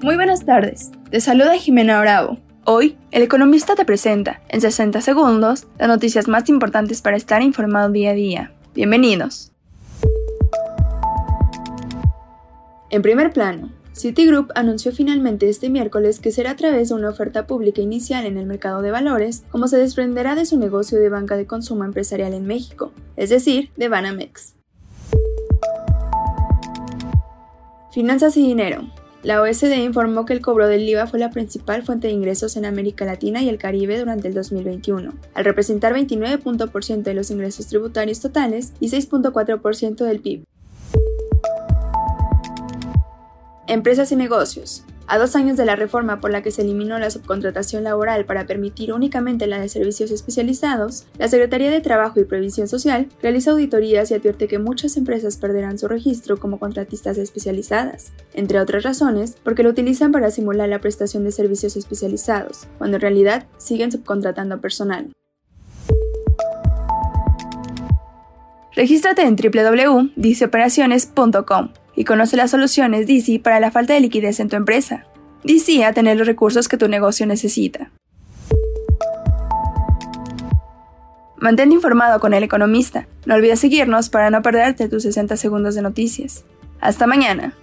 Muy buenas tardes, te saluda Jimena Bravo. Hoy, el economista te presenta, en 60 segundos, las noticias más importantes para estar informado día a día. Bienvenidos. En primer plano, Citigroup anunció finalmente este miércoles que será a través de una oferta pública inicial en el mercado de valores como se desprenderá de su negocio de banca de consumo empresarial en México, es decir, de Banamex. Finanzas y dinero. La OSD informó que el cobro del IVA fue la principal fuente de ingresos en América Latina y el Caribe durante el 2021, al representar 29% de los ingresos tributarios totales y 6.4% del PIB. Empresas y negocios. A dos años de la reforma por la que se eliminó la subcontratación laboral para permitir únicamente la de servicios especializados, la Secretaría de Trabajo y Previsión Social realiza auditorías y advierte que muchas empresas perderán su registro como contratistas especializadas, entre otras razones porque lo utilizan para simular la prestación de servicios especializados, cuando en realidad siguen subcontratando personal. Regístrate en www.diceoperaciones.com y conoce las soluciones DC para la falta de liquidez en tu empresa. DC a tener los recursos que tu negocio necesita. Mantente informado con el economista. No olvides seguirnos para no perderte tus 60 segundos de noticias. Hasta mañana.